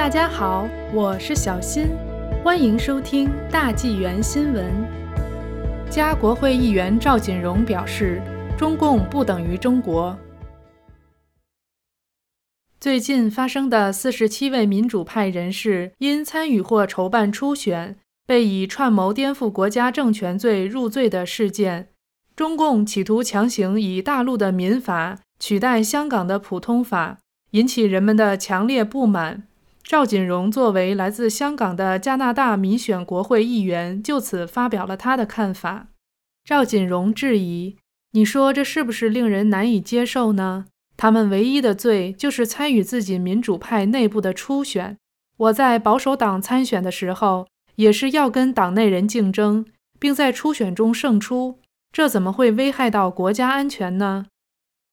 大家好，我是小新，欢迎收听大纪元新闻。加国会议员赵锦荣表示，中共不等于中国。最近发生的四十七位民主派人士因参与或筹办初选，被以串谋颠覆国家政权罪入罪的事件，中共企图强行以大陆的民法取代香港的普通法，引起人们的强烈不满。赵锦荣作为来自香港的加拿大民选国会议员，就此发表了他的看法。赵锦荣质疑：“你说这是不是令人难以接受呢？他们唯一的罪就是参与自己民主派内部的初选。我在保守党参选的时候，也是要跟党内人竞争，并在初选中胜出，这怎么会危害到国家安全呢？”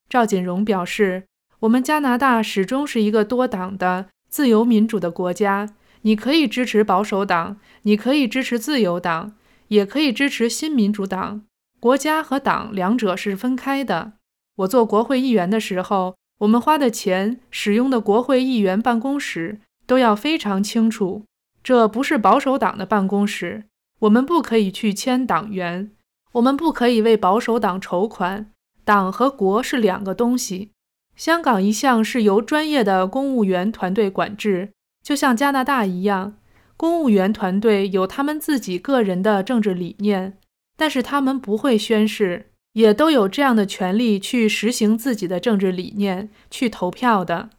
赵锦荣表示：“我们加拿大始终是一个多党的。”自由民主的国家，你可以支持保守党，你可以支持自由党，也可以支持新民主党。国家和党两者是分开的。我做国会议员的时候，我们花的钱、使用的国会议员办公室都要非常清楚。这不是保守党的办公室，我们不可以去签党员，我们不可以为保守党筹款。党和国是两个东西。香港一向是由专业的公务员团队管制，就像加拿大一样，公务员团队有他们自己个人的政治理念，但是他们不会宣誓，也都有这样的权利去实行自己的政治理念，去投票的。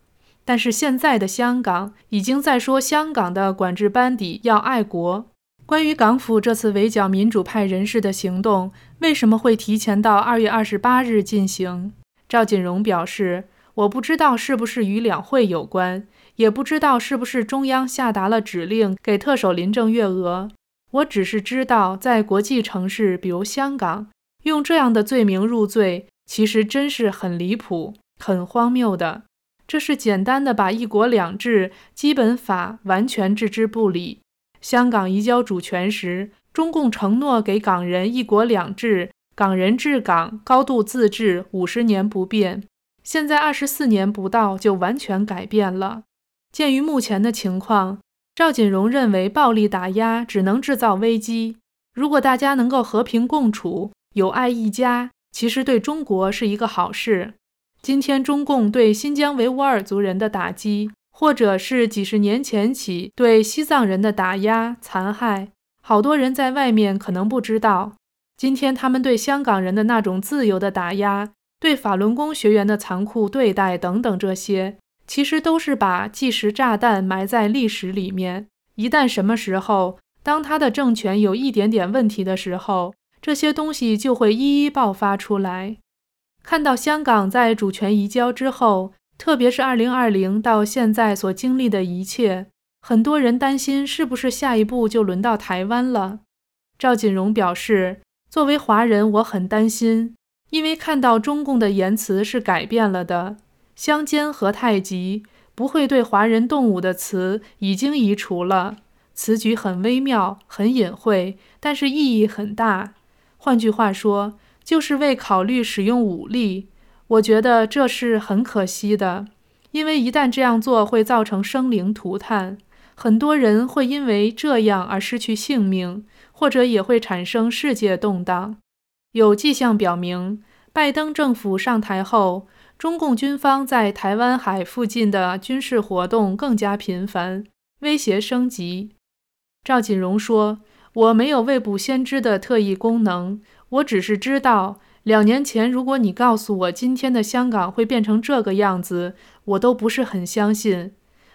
但是现在的香港已经在说，香港的管制班底要爱国。关于港府这次围剿民主派人士的行动，为什么会提前到二月二十八日进行？赵锦荣表示：“我不知道是不是与两会有关，也不知道是不是中央下达了指令给特首林郑月娥。我只是知道，在国际城市，比如香港，用这样的罪名入罪，其实真是很离谱、很荒谬的。这是简单的把‘一国两制’基本法完全置之不理。香港移交主权时，中共承诺给港人‘一国两制’。”港人治港，高度自治，五十年不变。现在二十四年不到，就完全改变了。鉴于目前的情况，赵锦荣认为暴力打压只能制造危机。如果大家能够和平共处，友爱一家，其实对中国是一个好事。今天中共对新疆维吾尔族人的打击，或者是几十年前起对西藏人的打压残害，好多人在外面可能不知道。今天他们对香港人的那种自由的打压，对法轮功学员的残酷对待等等，这些其实都是把计时炸弹埋在历史里面。一旦什么时候，当他的政权有一点点问题的时候，这些东西就会一一爆发出来。看到香港在主权移交之后，特别是二零二零到现在所经历的一切，很多人担心是不是下一步就轮到台湾了。赵锦荣表示。作为华人，我很担心，因为看到中共的言辞是改变了的。相煎何太急，不会对华人动武的词已经移除了。此举很微妙，很隐晦，但是意义很大。换句话说，就是为考虑使用武力。我觉得这是很可惜的，因为一旦这样做，会造成生灵涂炭，很多人会因为这样而失去性命。或者也会产生世界动荡。有迹象表明，拜登政府上台后，中共军方在台湾海附近的军事活动更加频繁，威胁升级。赵锦荣说：“我没有未卜先知的特异功能，我只是知道，两年前如果你告诉我今天的香港会变成这个样子，我都不是很相信。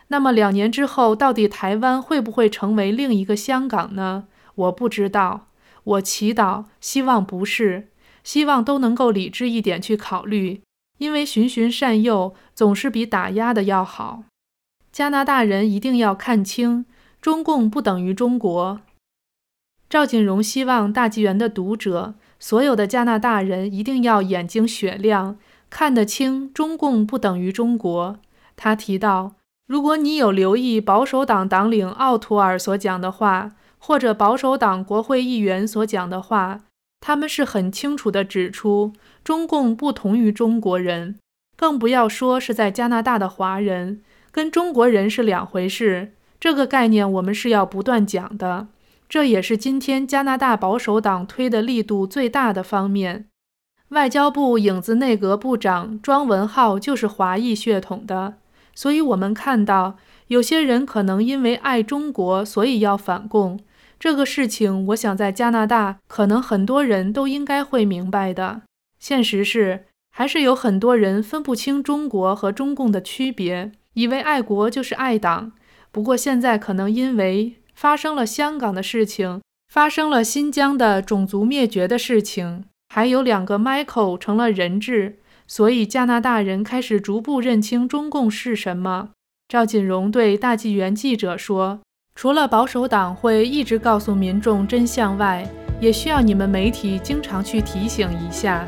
那么两年之后，到底台湾会不会成为另一个香港呢？”我不知道，我祈祷，希望不是，希望都能够理智一点去考虑，因为循循善诱总是比打压的要好。加拿大人一定要看清，中共不等于中国。赵锦荣希望大纪元的读者，所有的加拿大人一定要眼睛雪亮，看得清中共不等于中国。他提到，如果你有留意保守党党领奥图尔所讲的话。或者保守党国会议员所讲的话，他们是很清楚地指出，中共不同于中国人，更不要说是在加拿大的华人，跟中国人是两回事。这个概念我们是要不断讲的，这也是今天加拿大保守党推的力度最大的方面。外交部影子内阁部长庄文浩就是华裔血统的，所以我们看到有些人可能因为爱中国，所以要反共。这个事情，我想在加拿大，可能很多人都应该会明白的。现实是，还是有很多人分不清中国和中共的区别，以为爱国就是爱党。不过现在可能因为发生了香港的事情，发生了新疆的种族灭绝的事情。还有两个 Michael 成了人质，所以加拿大人开始逐步认清中共是什么。赵锦荣对大纪元记者说：“除了保守党会一直告诉民众真相外，也需要你们媒体经常去提醒一下。”